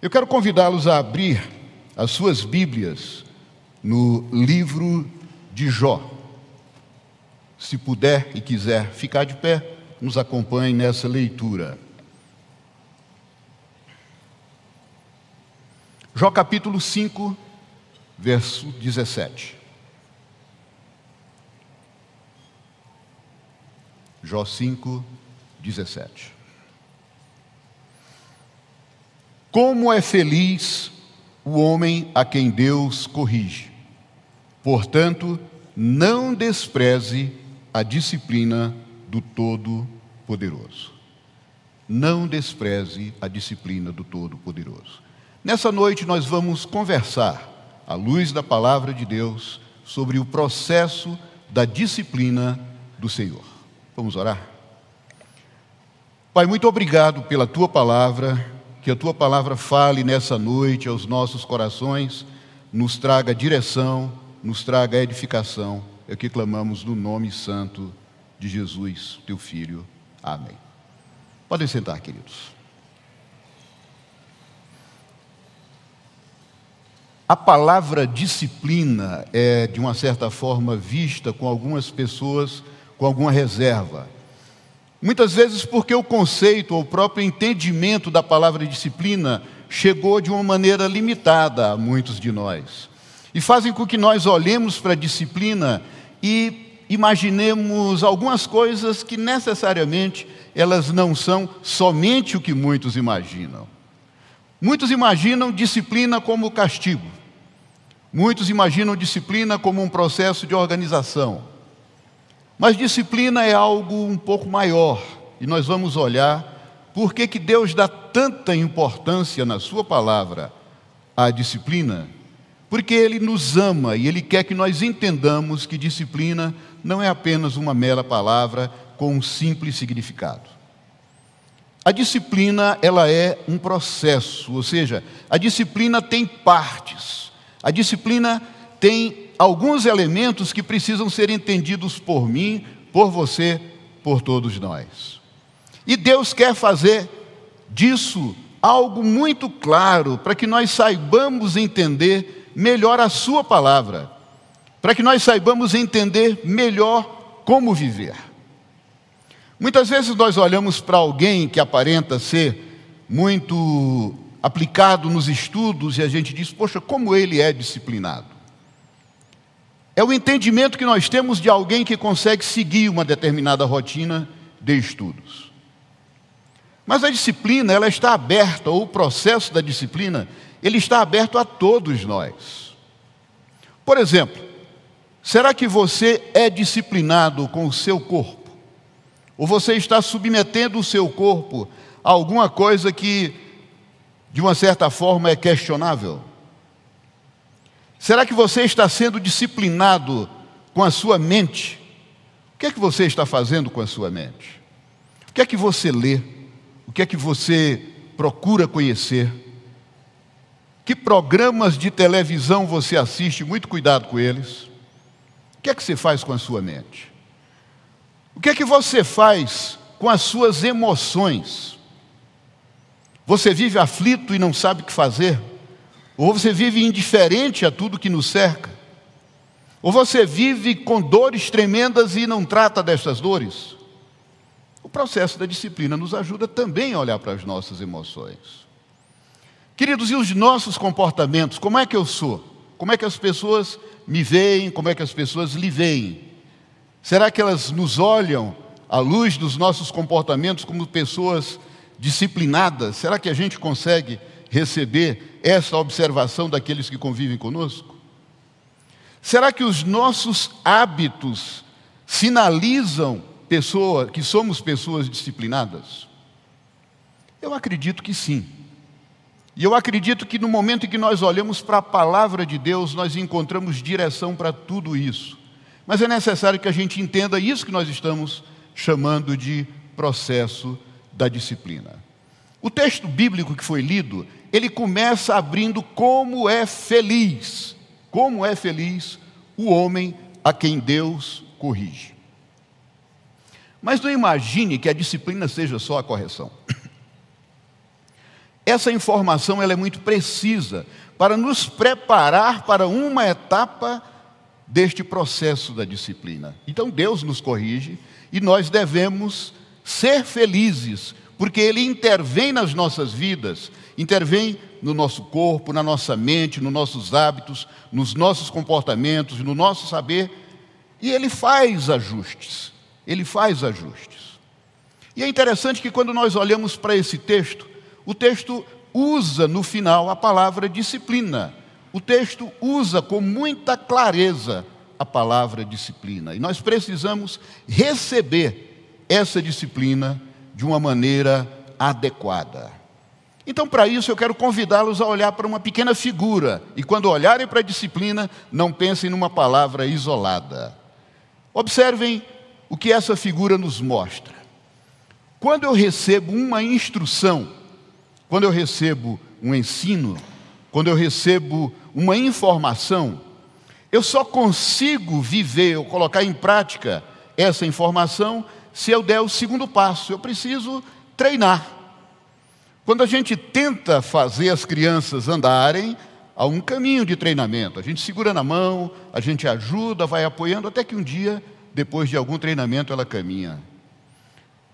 Eu quero convidá-los a abrir as suas Bíblias no livro de Jó. Se puder e quiser ficar de pé, nos acompanhe nessa leitura. Jó capítulo 5, verso 17. Jó 5, 17. Como é feliz o homem a quem Deus corrige. Portanto, não despreze a disciplina do Todo-Poderoso. Não despreze a disciplina do Todo-Poderoso. Nessa noite nós vamos conversar, à luz da palavra de Deus, sobre o processo da disciplina do Senhor. Vamos orar? Pai, muito obrigado pela tua palavra que a tua palavra fale nessa noite aos nossos corações, nos traga direção, nos traga edificação. É o que clamamos no nome santo de Jesus, teu filho. Amém. Podem sentar, queridos. A palavra disciplina é, de uma certa forma, vista com algumas pessoas com alguma reserva. Muitas vezes porque o conceito ou o próprio entendimento da palavra disciplina chegou de uma maneira limitada a muitos de nós. E fazem com que nós olhemos para a disciplina e imaginemos algumas coisas que necessariamente elas não são somente o que muitos imaginam. Muitos imaginam disciplina como castigo. Muitos imaginam disciplina como um processo de organização. Mas disciplina é algo um pouco maior, e nós vamos olhar por que, que Deus dá tanta importância na Sua palavra à disciplina. Porque Ele nos ama e Ele quer que nós entendamos que disciplina não é apenas uma mera palavra com um simples significado. A disciplina, ela é um processo, ou seja, a disciplina tem partes. A disciplina tem alguns elementos que precisam ser entendidos por mim, por você, por todos nós. E Deus quer fazer disso algo muito claro, para que nós saibamos entender melhor a Sua palavra, para que nós saibamos entender melhor como viver. Muitas vezes nós olhamos para alguém que aparenta ser muito aplicado nos estudos e a gente diz, poxa, como ele é disciplinado. É o entendimento que nós temos de alguém que consegue seguir uma determinada rotina de estudos. Mas a disciplina, ela está aberta, ou o processo da disciplina, ele está aberto a todos nós. Por exemplo, será que você é disciplinado com o seu corpo? Ou você está submetendo o seu corpo a alguma coisa que, de uma certa forma, é questionável? Será que você está sendo disciplinado com a sua mente? O que é que você está fazendo com a sua mente? O que é que você lê? O que é que você procura conhecer? Que programas de televisão você assiste? Muito cuidado com eles. O que é que você faz com a sua mente? O que é que você faz com as suas emoções? Você vive aflito e não sabe o que fazer? Ou você vive indiferente a tudo que nos cerca. Ou você vive com dores tremendas e não trata dessas dores. O processo da disciplina nos ajuda também a olhar para as nossas emoções. Queridos, e os nossos comportamentos? Como é que eu sou? Como é que as pessoas me veem? Como é que as pessoas lhe veem? Será que elas nos olham à luz dos nossos comportamentos como pessoas disciplinadas? Será que a gente consegue receber essa observação daqueles que convivem conosco? Será que os nossos hábitos sinalizam pessoa, que somos pessoas disciplinadas? Eu acredito que sim. E eu acredito que no momento em que nós olhamos para a palavra de Deus, nós encontramos direção para tudo isso. Mas é necessário que a gente entenda isso que nós estamos chamando de processo da disciplina. O texto bíblico que foi lido ele começa abrindo como é feliz, como é feliz o homem a quem Deus corrige. Mas não imagine que a disciplina seja só a correção. essa informação ela é muito precisa para nos preparar para uma etapa deste processo da disciplina. Então Deus nos corrige e nós devemos ser felizes, porque Ele intervém nas nossas vidas, intervém no nosso corpo, na nossa mente, nos nossos hábitos, nos nossos comportamentos, no nosso saber, e Ele faz ajustes. Ele faz ajustes. E é interessante que quando nós olhamos para esse texto, o texto usa no final a palavra disciplina. O texto usa com muita clareza a palavra disciplina. E nós precisamos receber essa disciplina de uma maneira adequada. Então, para isso, eu quero convidá-los a olhar para uma pequena figura. E quando olharem para a disciplina, não pensem numa palavra isolada. Observem o que essa figura nos mostra. Quando eu recebo uma instrução, quando eu recebo um ensino, quando eu recebo uma informação, eu só consigo viver ou colocar em prática essa informação se eu der o segundo passo. Eu preciso treinar. Quando a gente tenta fazer as crianças andarem, há um caminho de treinamento. A gente segura na mão, a gente ajuda, vai apoiando, até que um dia, depois de algum treinamento, ela caminha.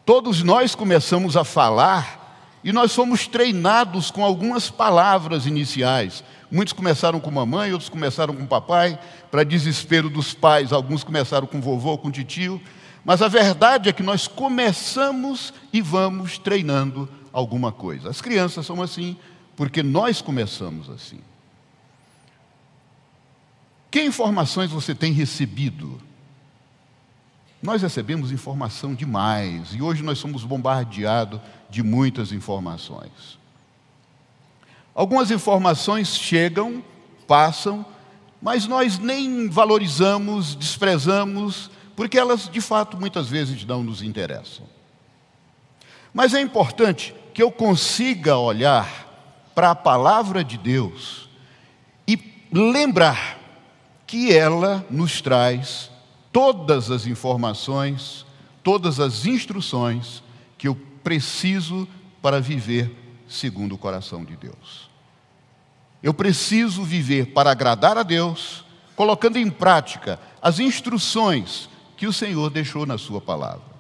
Todos nós começamos a falar e nós somos treinados com algumas palavras iniciais. Muitos começaram com mamãe, outros começaram com papai, para desespero dos pais, alguns começaram com vovô, com titio. Mas a verdade é que nós começamos e vamos treinando alguma coisa. As crianças são assim, porque nós começamos assim. Que informações você tem recebido? Nós recebemos informação demais e hoje nós somos bombardeados de muitas informações. Algumas informações chegam, passam, mas nós nem valorizamos, desprezamos, porque elas de fato muitas vezes não nos interessam. Mas é importante que eu consiga olhar para a palavra de Deus e lembrar que ela nos traz todas as informações, todas as instruções que eu preciso para viver segundo o coração de Deus. Eu preciso viver para agradar a Deus, colocando em prática as instruções que o Senhor deixou na Sua palavra.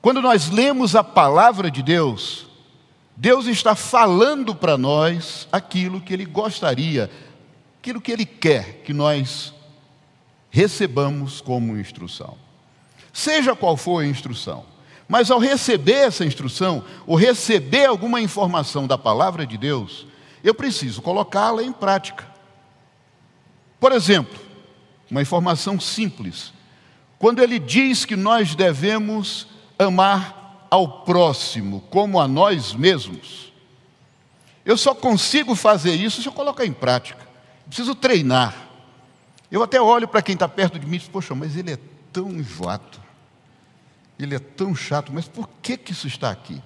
Quando nós lemos a palavra de Deus, Deus está falando para nós aquilo que Ele gostaria, aquilo que Ele quer que nós recebamos como instrução. Seja qual for a instrução, mas ao receber essa instrução, ou receber alguma informação da palavra de Deus, eu preciso colocá-la em prática. Por exemplo, uma informação simples. Quando ele diz que nós devemos amar ao próximo como a nós mesmos, eu só consigo fazer isso se eu colocar em prática. preciso treinar. Eu até olho para quem está perto de mim e digo, poxa, mas ele é tão enjoado, ele é tão chato, mas por que, que isso está aqui?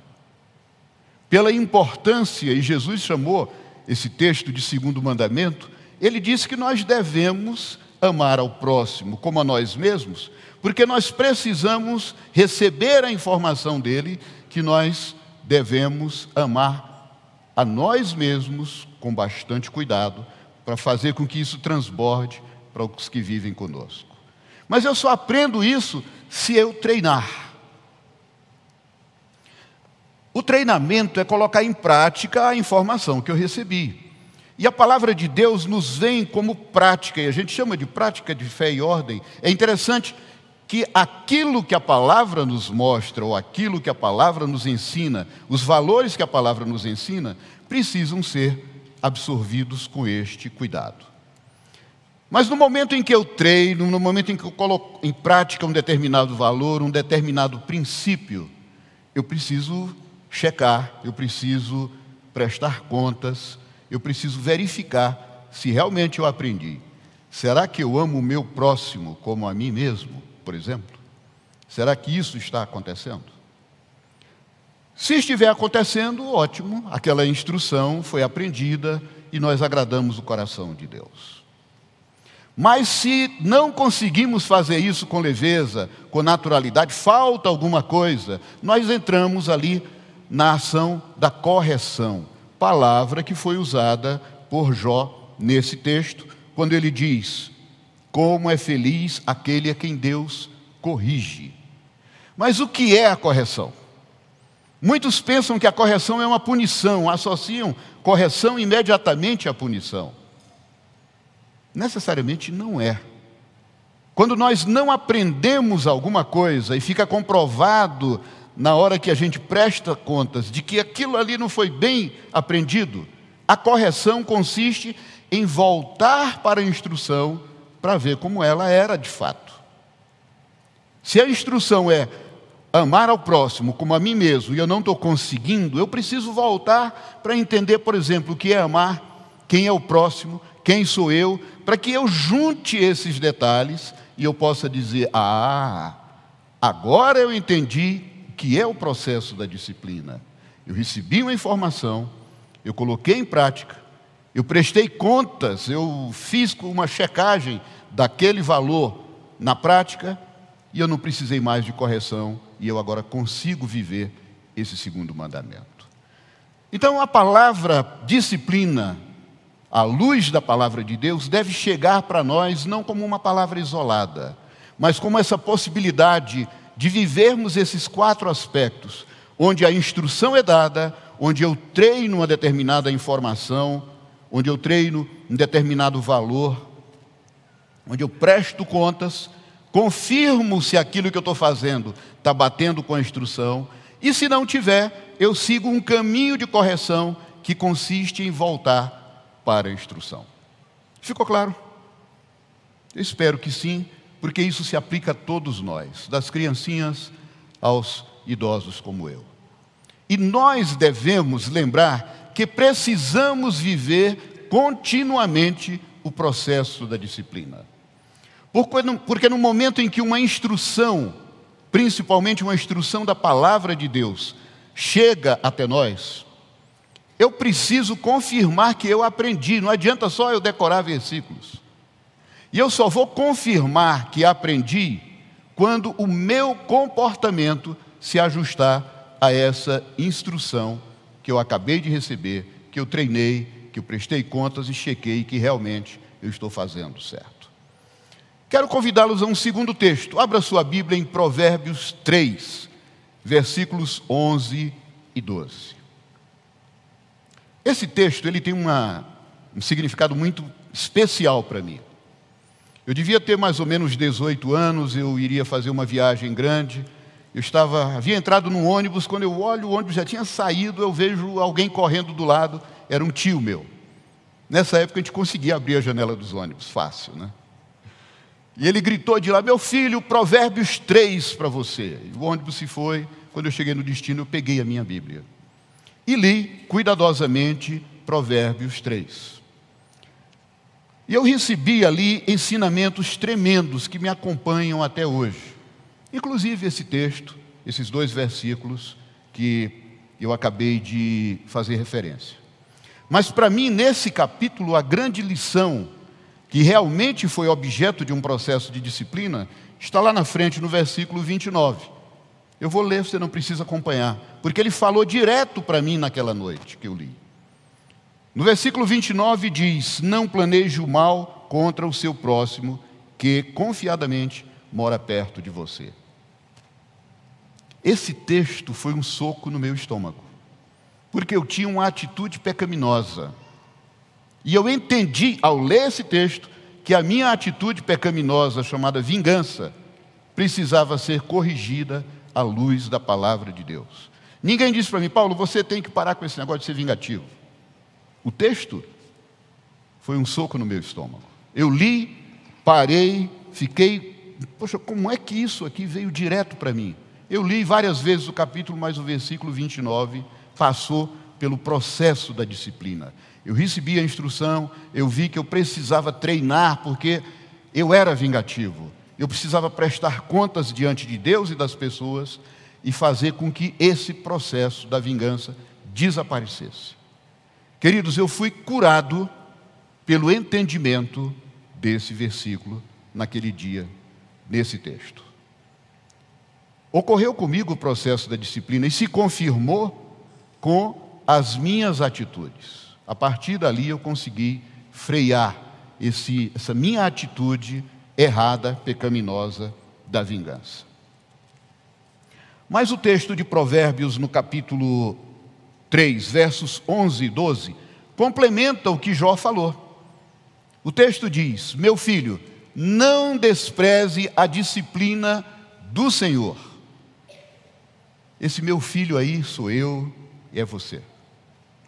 Pela importância, e Jesus chamou esse texto de segundo mandamento, ele disse que nós devemos amar ao próximo como a nós mesmos, porque nós precisamos receber a informação dele que nós devemos amar a nós mesmos com bastante cuidado, para fazer com que isso transborde para os que vivem conosco. Mas eu só aprendo isso se eu treinar. O treinamento é colocar em prática a informação que eu recebi. E a palavra de Deus nos vem como prática, e a gente chama de prática de fé e ordem. É interessante que aquilo que a palavra nos mostra, ou aquilo que a palavra nos ensina, os valores que a palavra nos ensina, precisam ser absorvidos com este cuidado. Mas no momento em que eu treino, no momento em que eu coloco em prática um determinado valor, um determinado princípio, eu preciso checar, eu preciso prestar contas, eu preciso verificar se realmente eu aprendi. Será que eu amo o meu próximo como a mim mesmo, por exemplo? Será que isso está acontecendo? Se estiver acontecendo, ótimo, aquela instrução foi aprendida e nós agradamos o coração de Deus. Mas se não conseguimos fazer isso com leveza, com naturalidade, falta alguma coisa, nós entramos ali na ação da correção, palavra que foi usada por Jó nesse texto, quando ele diz: Como é feliz aquele a quem Deus corrige. Mas o que é a correção? Muitos pensam que a correção é uma punição, associam correção imediatamente à punição. Necessariamente não é. Quando nós não aprendemos alguma coisa e fica comprovado na hora que a gente presta contas de que aquilo ali não foi bem aprendido, a correção consiste em voltar para a instrução para ver como ela era de fato. Se a instrução é amar ao próximo como a mim mesmo e eu não estou conseguindo, eu preciso voltar para entender, por exemplo, o que é amar, quem é o próximo, quem sou eu, para que eu junte esses detalhes e eu possa dizer: ah, agora eu entendi que é o processo da disciplina. Eu recebi uma informação, eu coloquei em prática, eu prestei contas, eu fiz uma checagem daquele valor na prática e eu não precisei mais de correção e eu agora consigo viver esse segundo mandamento. Então a palavra disciplina, à luz da palavra de Deus, deve chegar para nós não como uma palavra isolada, mas como essa possibilidade de vivermos esses quatro aspectos, onde a instrução é dada, onde eu treino uma determinada informação, onde eu treino um determinado valor, onde eu presto contas confirmo se aquilo que eu estou fazendo está batendo com a instrução, e se não tiver, eu sigo um caminho de correção que consiste em voltar para a instrução. Ficou claro? Espero que sim, porque isso se aplica a todos nós, das criancinhas aos idosos como eu. E nós devemos lembrar que precisamos viver continuamente o processo da disciplina. Porque no momento em que uma instrução, principalmente uma instrução da palavra de Deus, chega até nós, eu preciso confirmar que eu aprendi, não adianta só eu decorar versículos. E eu só vou confirmar que aprendi quando o meu comportamento se ajustar a essa instrução que eu acabei de receber, que eu treinei, que eu prestei contas e chequei que realmente eu estou fazendo certo. Quero convidá-los a um segundo texto. Abra sua Bíblia em Provérbios 3, versículos 11 e 12. Esse texto ele tem uma, um significado muito especial para mim. Eu devia ter mais ou menos 18 anos, eu iria fazer uma viagem grande. Eu estava, havia entrado num ônibus, quando eu olho, o ônibus já tinha saído, eu vejo alguém correndo do lado, era um tio meu. Nessa época a gente conseguia abrir a janela dos ônibus, fácil, né? E ele gritou de lá: Meu filho, Provérbios 3 para você. O ônibus se foi. Quando eu cheguei no destino, eu peguei a minha Bíblia e li cuidadosamente Provérbios 3. E eu recebi ali ensinamentos tremendos que me acompanham até hoje. Inclusive esse texto, esses dois versículos que eu acabei de fazer referência. Mas para mim, nesse capítulo, a grande lição que realmente foi objeto de um processo de disciplina, está lá na frente no versículo 29. Eu vou ler, você não precisa acompanhar, porque ele falou direto para mim naquela noite que eu li. No versículo 29 diz: Não planeje o mal contra o seu próximo, que confiadamente mora perto de você. Esse texto foi um soco no meu estômago, porque eu tinha uma atitude pecaminosa e eu entendi, ao ler esse texto, que a minha atitude pecaminosa, chamada vingança, precisava ser corrigida à luz da palavra de Deus. Ninguém disse para mim, Paulo, você tem que parar com esse negócio de ser vingativo. O texto foi um soco no meu estômago. Eu li, parei, fiquei, poxa, como é que isso aqui veio direto para mim? Eu li várias vezes o capítulo, mas o versículo 29 passou pelo processo da disciplina. Eu recebi a instrução, eu vi que eu precisava treinar, porque eu era vingativo. Eu precisava prestar contas diante de Deus e das pessoas e fazer com que esse processo da vingança desaparecesse. Queridos, eu fui curado pelo entendimento desse versículo naquele dia, nesse texto. Ocorreu comigo o processo da disciplina e se confirmou com as minhas atitudes. A partir dali eu consegui frear esse, essa minha atitude errada, pecaminosa da vingança. Mas o texto de Provérbios, no capítulo 3, versos 11 e 12, complementa o que Jó falou. O texto diz: Meu filho, não despreze a disciplina do Senhor. Esse meu filho aí sou eu e é você.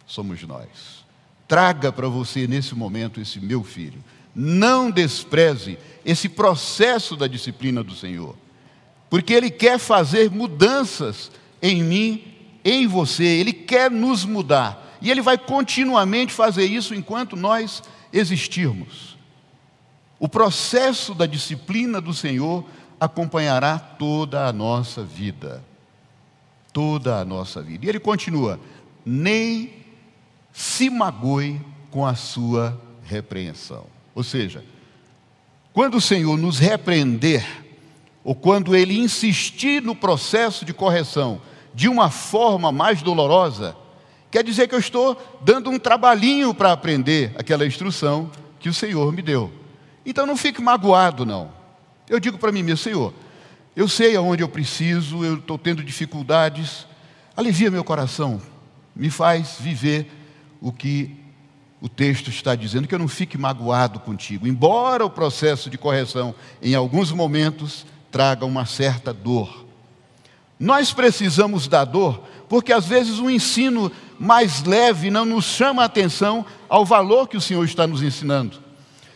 Somos nós. Traga para você nesse momento esse meu filho. Não despreze esse processo da disciplina do Senhor, porque Ele quer fazer mudanças em mim, em você, Ele quer nos mudar, e Ele vai continuamente fazer isso enquanto nós existirmos. O processo da disciplina do Senhor acompanhará toda a nossa vida. Toda a nossa vida. E ele continua: nem se magoe com a sua repreensão. Ou seja, quando o Senhor nos repreender, ou quando Ele insistir no processo de correção de uma forma mais dolorosa, quer dizer que eu estou dando um trabalhinho para aprender aquela instrução que o Senhor me deu. Então não fique magoado, não. Eu digo para mim mesmo, Senhor, eu sei aonde eu preciso, eu estou tendo dificuldades, alivia meu coração, me faz viver o que o texto está dizendo, que eu não fique magoado contigo, embora o processo de correção, em alguns momentos, traga uma certa dor. Nós precisamos da dor, porque às vezes o ensino mais leve não nos chama a atenção ao valor que o Senhor está nos ensinando.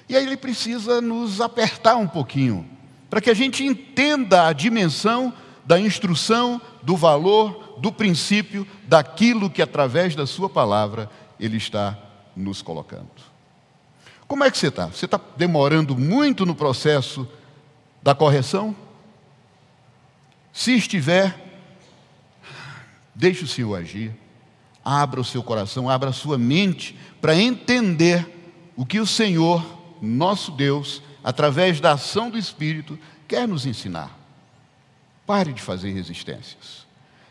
E aí ele precisa nos apertar um pouquinho, para que a gente entenda a dimensão da instrução, do valor, do princípio, daquilo que através da Sua palavra Ele está nos colocando. Como é que você está? Você está demorando muito no processo da correção? Se estiver, deixe o Senhor agir, abra o seu coração, abra a sua mente para entender o que o Senhor nosso Deus, através da ação do Espírito, quer nos ensinar. Pare de fazer resistências.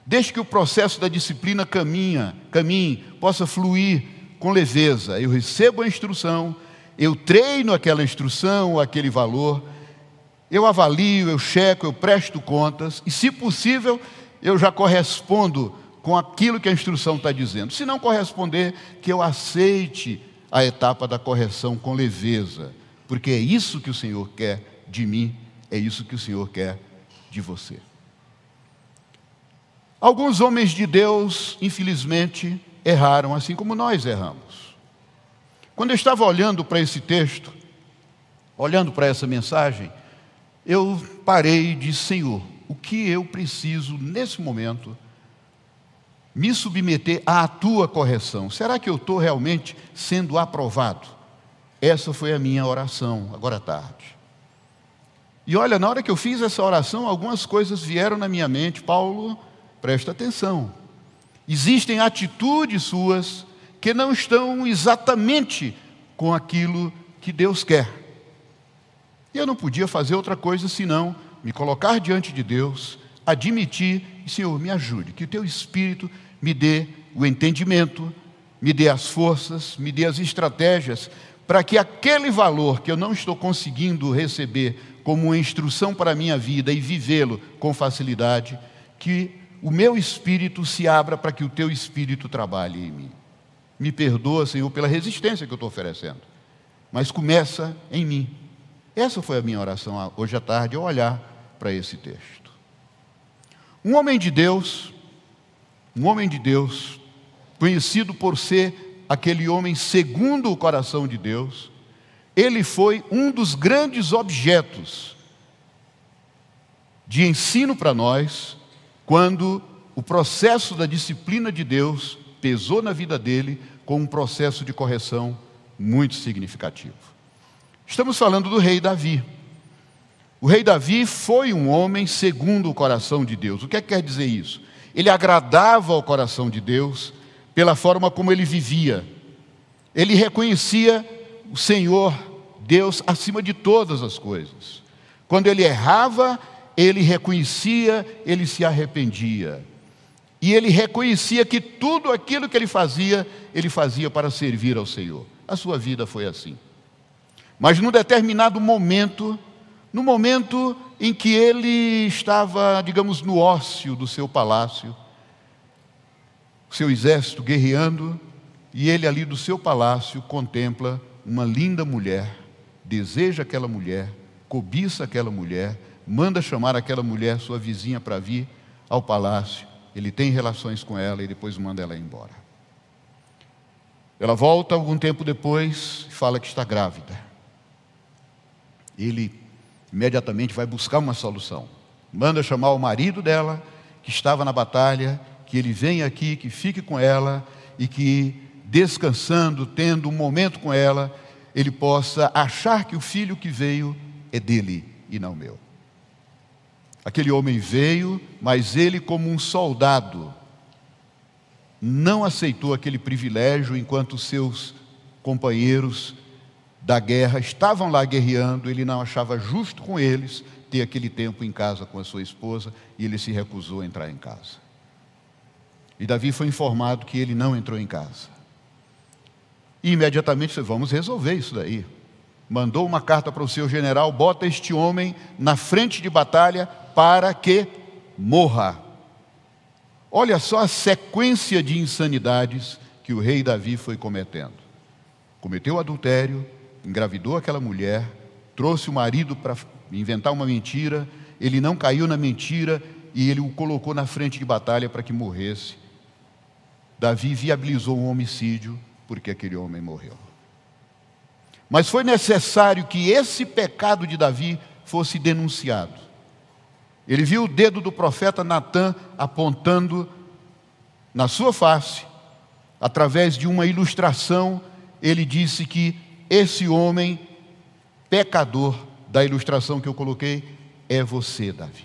Deixe que o processo da disciplina caminha, caminhe, possa fluir com leveza. Eu recebo a instrução, eu treino aquela instrução, aquele valor, eu avalio, eu checo, eu presto contas, e se possível, eu já correspondo com aquilo que a instrução está dizendo. Se não corresponder, que eu aceite a etapa da correção com leveza, porque é isso que o Senhor quer de mim, é isso que o Senhor quer de você. Alguns homens de Deus, infelizmente, erraram assim como nós erramos. Quando eu estava olhando para esse texto, olhando para essa mensagem, eu parei e disse: Senhor, o que eu preciso nesse momento me submeter à tua correção. Será que eu estou realmente sendo aprovado? Essa foi a minha oração, agora à tarde. E olha, na hora que eu fiz essa oração, algumas coisas vieram na minha mente. Paulo, presta atenção. Existem atitudes suas que não estão exatamente com aquilo que Deus quer. E eu não podia fazer outra coisa senão me colocar diante de Deus, admitir, Senhor, me ajude, que o teu Espírito me dê o entendimento, me dê as forças, me dê as estratégias, para que aquele valor que eu não estou conseguindo receber como uma instrução para a minha vida e vivê-lo com facilidade, que o meu espírito se abra para que o teu espírito trabalhe em mim. Me perdoa, Senhor, pela resistência que eu estou oferecendo, mas começa em mim. Essa foi a minha oração hoje à tarde, ao olhar para esse texto. Um homem de Deus, um homem de Deus, conhecido por ser aquele homem segundo o coração de Deus, ele foi um dos grandes objetos de ensino para nós, quando o processo da disciplina de Deus pesou na vida dele com um processo de correção muito significativo. Estamos falando do rei Davi. O rei Davi foi um homem segundo o coração de Deus. O que, é que quer dizer isso? Ele agradava ao coração de Deus pela forma como ele vivia. Ele reconhecia o Senhor, Deus, acima de todas as coisas. Quando ele errava, ele reconhecia, ele se arrependia. E ele reconhecia que tudo aquilo que ele fazia, ele fazia para servir ao Senhor. A sua vida foi assim. Mas num determinado momento, no momento em que ele estava, digamos, no ócio do seu palácio, seu exército guerreando, e ele ali do seu palácio contempla uma linda mulher, deseja aquela mulher, cobiça aquela mulher, manda chamar aquela mulher, sua vizinha, para vir ao palácio. Ele tem relações com ela e depois manda ela embora. Ela volta algum tempo depois e fala que está grávida. Ele imediatamente vai buscar uma solução. Manda chamar o marido dela, que estava na batalha, que ele venha aqui, que fique com ela e que, descansando, tendo um momento com ela, ele possa achar que o filho que veio é dele e não meu. Aquele homem veio, mas ele, como um soldado, não aceitou aquele privilégio enquanto seus companheiros da guerra estavam lá guerreando, ele não achava justo com eles ter aquele tempo em casa com a sua esposa e ele se recusou a entrar em casa. E Davi foi informado que ele não entrou em casa. E imediatamente disse: Vamos resolver isso daí. Mandou uma carta para o seu general: bota este homem na frente de batalha para que morra. Olha só a sequência de insanidades que o rei Davi foi cometendo. Cometeu adultério, engravidou aquela mulher, trouxe o marido para inventar uma mentira, ele não caiu na mentira e ele o colocou na frente de batalha para que morresse. Davi viabilizou um homicídio porque aquele homem morreu. Mas foi necessário que esse pecado de Davi fosse denunciado. Ele viu o dedo do profeta Natã apontando na sua face, através de uma ilustração, ele disse que esse homem pecador da ilustração que eu coloquei é você, Davi.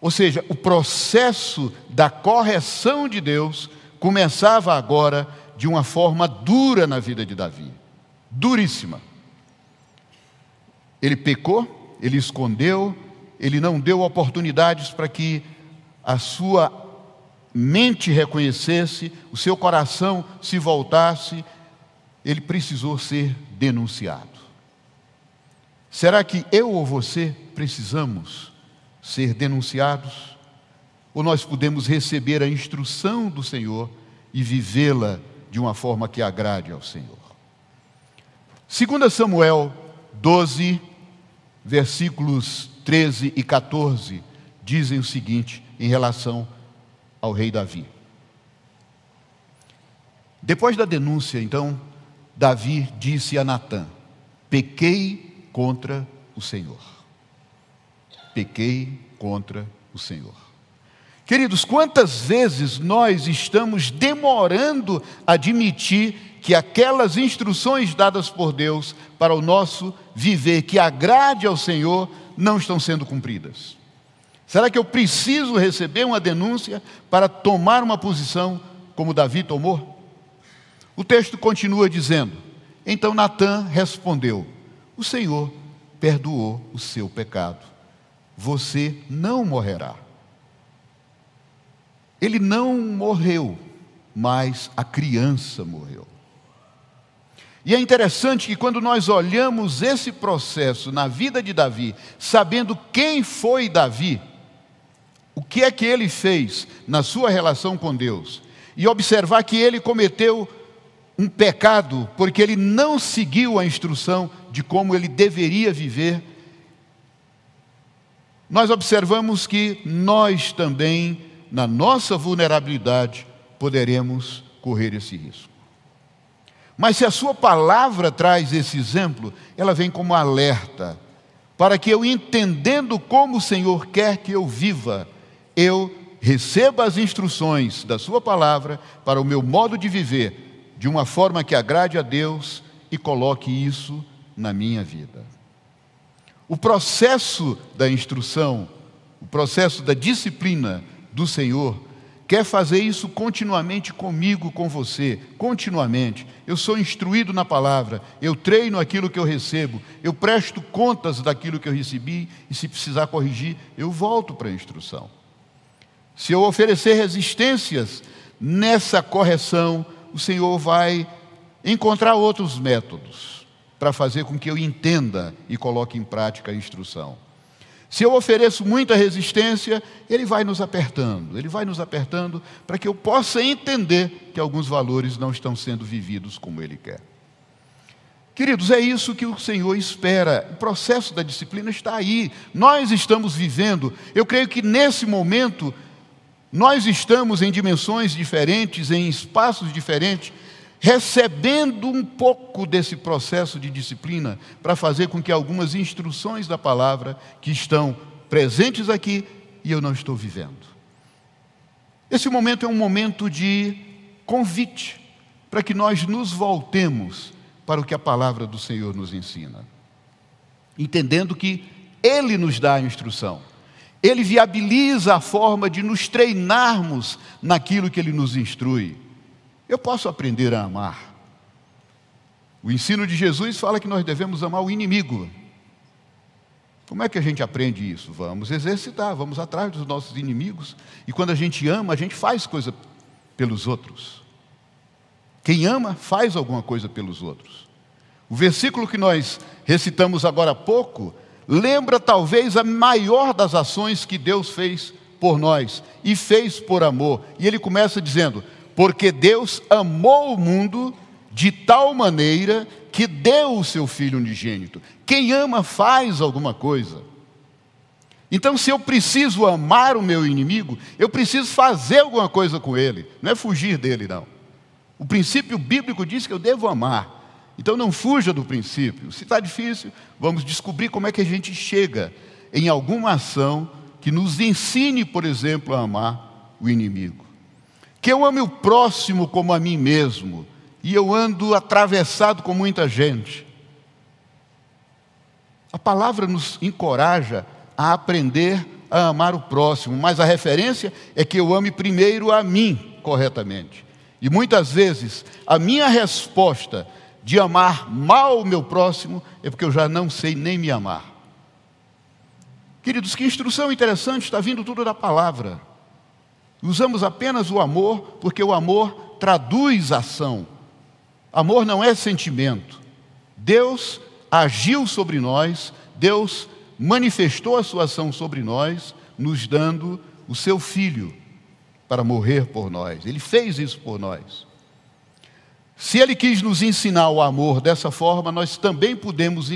Ou seja, o processo da correção de Deus começava agora de uma forma dura na vida de Davi duríssima. Ele pecou, ele escondeu, ele não deu oportunidades para que a sua mente reconhecesse, o seu coração se voltasse ele precisou ser denunciado. Será que eu ou você precisamos ser denunciados? Ou nós podemos receber a instrução do Senhor e vivê-la de uma forma que agrade ao Senhor? 2 Samuel 12, versículos 13 e 14, dizem o seguinte em relação ao rei Davi. Depois da denúncia, então, Davi disse a Natã: Pequei contra o Senhor. Pequei contra o Senhor. Queridos, quantas vezes nós estamos demorando a admitir que aquelas instruções dadas por Deus para o nosso viver, que agrade ao Senhor, não estão sendo cumpridas? Será que eu preciso receber uma denúncia para tomar uma posição como Davi tomou? O texto continua dizendo: Então Natã respondeu: O Senhor perdoou o seu pecado. Você não morrerá. Ele não morreu, mas a criança morreu. E é interessante que quando nós olhamos esse processo na vida de Davi, sabendo quem foi Davi, o que é que ele fez na sua relação com Deus, e observar que ele cometeu um pecado porque ele não seguiu a instrução de como ele deveria viver, nós observamos que nós também, na nossa vulnerabilidade, poderemos correr esse risco. Mas se a sua palavra traz esse exemplo, ela vem como alerta, para que eu, entendendo como o Senhor quer que eu viva, eu receba as instruções da sua palavra para o meu modo de viver de uma forma que agrade a Deus e coloque isso na minha vida. O processo da instrução, o processo da disciplina do Senhor, quer fazer isso continuamente comigo, com você, continuamente. Eu sou instruído na palavra, eu treino aquilo que eu recebo, eu presto contas daquilo que eu recebi e se precisar corrigir, eu volto para a instrução. Se eu oferecer resistências nessa correção, o Senhor vai encontrar outros métodos para fazer com que eu entenda e coloque em prática a instrução. Se eu ofereço muita resistência, ele vai nos apertando, ele vai nos apertando para que eu possa entender que alguns valores não estão sendo vividos como ele quer. Queridos, é isso que o Senhor espera. O processo da disciplina está aí. Nós estamos vivendo. Eu creio que nesse momento nós estamos em dimensões diferentes, em espaços diferentes, recebendo um pouco desse processo de disciplina para fazer com que algumas instruções da palavra que estão presentes aqui e eu não estou vivendo. Esse momento é um momento de convite para que nós nos voltemos para o que a palavra do Senhor nos ensina, entendendo que Ele nos dá a instrução. Ele viabiliza a forma de nos treinarmos naquilo que ele nos instrui. Eu posso aprender a amar. O ensino de Jesus fala que nós devemos amar o inimigo. Como é que a gente aprende isso? Vamos exercitar, vamos atrás dos nossos inimigos. E quando a gente ama, a gente faz coisa pelos outros. Quem ama, faz alguma coisa pelos outros. O versículo que nós recitamos agora há pouco lembra talvez a maior das ações que Deus fez por nós e fez por amor. E ele começa dizendo: Porque Deus amou o mundo de tal maneira que deu o seu filho unigênito. Quem ama faz alguma coisa. Então, se eu preciso amar o meu inimigo, eu preciso fazer alguma coisa com ele, não é fugir dele, não. O princípio bíblico diz que eu devo amar. Então não fuja do princípio. Se está difícil, vamos descobrir como é que a gente chega em alguma ação que nos ensine, por exemplo, a amar o inimigo. Que eu ame o próximo como a mim mesmo. E eu ando atravessado com muita gente. A palavra nos encoraja a aprender a amar o próximo, mas a referência é que eu ame primeiro a mim corretamente. E muitas vezes a minha resposta de amar mal o meu próximo, é porque eu já não sei nem me amar. Queridos, que instrução interessante, está vindo tudo da palavra. Usamos apenas o amor, porque o amor traduz ação. Amor não é sentimento. Deus agiu sobre nós, Deus manifestou a sua ação sobre nós, nos dando o seu filho para morrer por nós. Ele fez isso por nós. Se ele quis nos ensinar o amor dessa forma, nós também podemos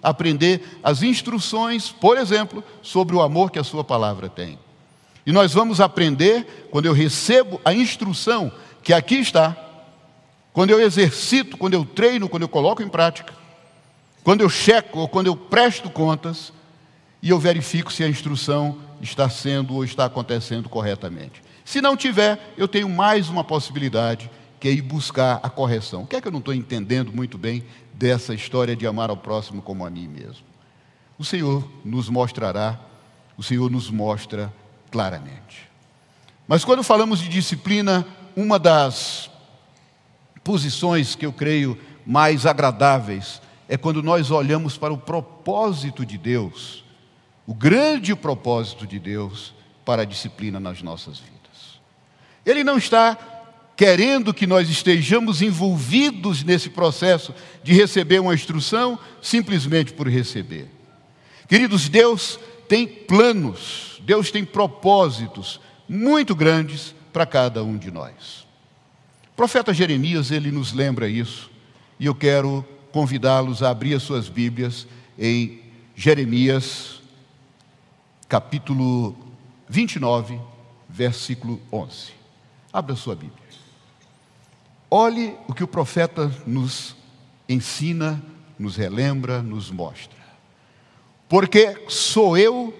aprender as instruções, por exemplo, sobre o amor que a sua palavra tem. E nós vamos aprender quando eu recebo a instrução que aqui está, quando eu exercito, quando eu treino, quando eu coloco em prática, quando eu checo ou quando eu presto contas e eu verifico se a instrução está sendo ou está acontecendo corretamente. Se não tiver, eu tenho mais uma possibilidade que é ir buscar a correção. O que é que eu não estou entendendo muito bem dessa história de amar ao próximo como a mim mesmo? O Senhor nos mostrará, o Senhor nos mostra claramente. Mas quando falamos de disciplina, uma das posições que eu creio mais agradáveis é quando nós olhamos para o propósito de Deus, o grande propósito de Deus para a disciplina nas nossas vidas. Ele não está querendo que nós estejamos envolvidos nesse processo de receber uma instrução simplesmente por receber. Queridos, Deus tem planos, Deus tem propósitos muito grandes para cada um de nós. O profeta Jeremias, ele nos lembra isso, e eu quero convidá-los a abrir as suas Bíblias em Jeremias, capítulo 29, versículo 11. Abra a sua Bíblia. Olhe o que o profeta nos ensina, nos relembra, nos mostra. Porque sou eu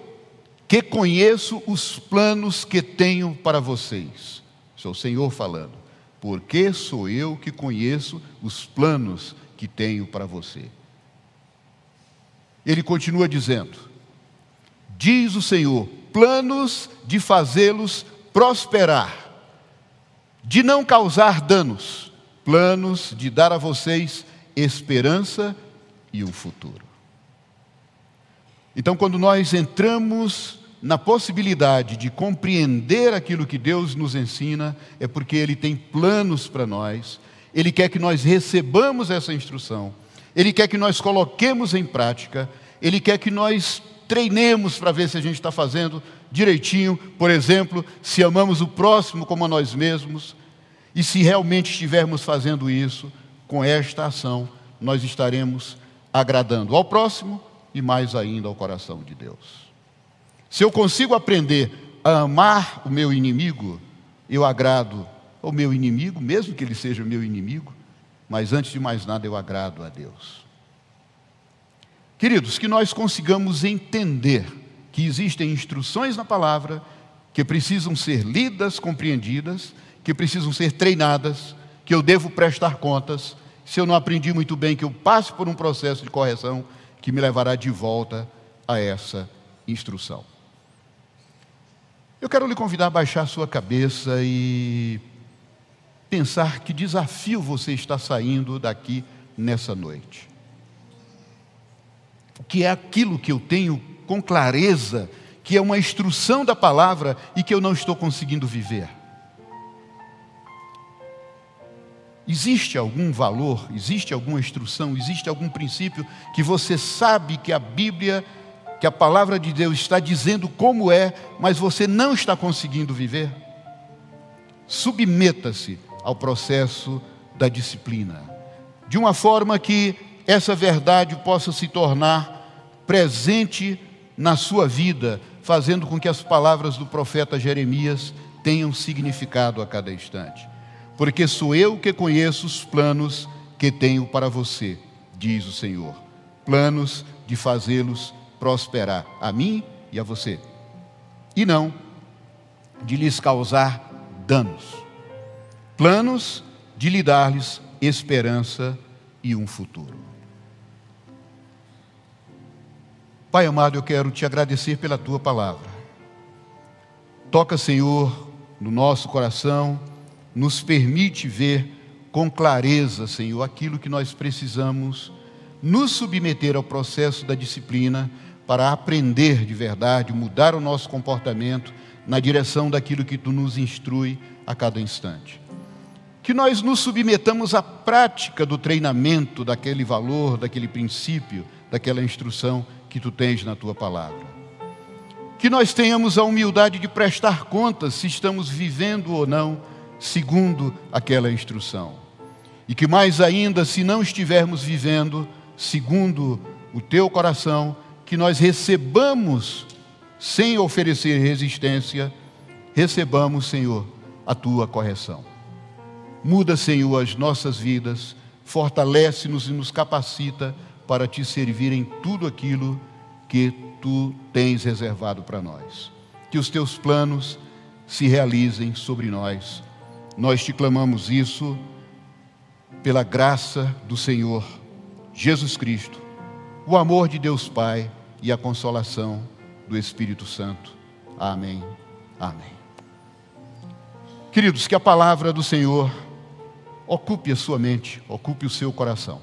que conheço os planos que tenho para vocês. Sou o Senhor falando. Porque sou eu que conheço os planos que tenho para você. Ele continua dizendo: Diz o Senhor, planos de fazê-los prosperar de não causar danos, planos de dar a vocês esperança e um futuro. Então, quando nós entramos na possibilidade de compreender aquilo que Deus nos ensina, é porque Ele tem planos para nós, Ele quer que nós recebamos essa instrução, Ele quer que nós coloquemos em prática, Ele quer que nós treinemos para ver se a gente está fazendo direitinho, por exemplo, se amamos o próximo como a nós mesmos, e se realmente estivermos fazendo isso, com esta ação, nós estaremos agradando ao próximo e mais ainda ao coração de Deus. Se eu consigo aprender a amar o meu inimigo, eu agrado ao meu inimigo, mesmo que ele seja meu inimigo, mas antes de mais nada eu agrado a Deus. Queridos, que nós consigamos entender que existem instruções na palavra que precisam ser lidas, compreendidas, que precisam ser treinadas, que eu devo prestar contas. Se eu não aprendi muito bem, que eu passe por um processo de correção que me levará de volta a essa instrução. Eu quero lhe convidar a baixar a sua cabeça e pensar que desafio você está saindo daqui nessa noite. O que é aquilo que eu tenho com clareza, que é uma instrução da palavra e que eu não estou conseguindo viver? Existe algum valor, existe alguma instrução, existe algum princípio que você sabe que a Bíblia que a palavra de Deus está dizendo como é, mas você não está conseguindo viver? Submeta-se ao processo da disciplina, de uma forma que essa verdade possa se tornar presente na sua vida, fazendo com que as palavras do profeta Jeremias tenham significado a cada instante. Porque sou eu que conheço os planos que tenho para você, diz o Senhor. Planos de fazê-los prosperar a mim e a você, e não de lhes causar danos. Planos de lhe dar-lhes esperança e um futuro. Pai amado, eu quero te agradecer pela tua palavra. Toca, Senhor, no nosso coração, nos permite ver com clareza, Senhor, aquilo que nós precisamos nos submeter ao processo da disciplina para aprender de verdade, mudar o nosso comportamento na direção daquilo que tu nos instrui a cada instante. Que nós nos submetamos à prática do treinamento daquele valor, daquele princípio, daquela instrução que tu tens na tua palavra. Que nós tenhamos a humildade de prestar contas se estamos vivendo ou não segundo aquela instrução. E que mais ainda, se não estivermos vivendo segundo o teu coração, que nós recebamos, sem oferecer resistência, recebamos, Senhor, a tua correção. Muda, Senhor, as nossas vidas, fortalece-nos e nos capacita para te servir em tudo aquilo que tu tens reservado para nós. Que os teus planos se realizem sobre nós. Nós te clamamos isso pela graça do Senhor Jesus Cristo, o amor de Deus Pai e a consolação do Espírito Santo. Amém. Amém. Queridos, que a palavra do Senhor ocupe a sua mente, ocupe o seu coração.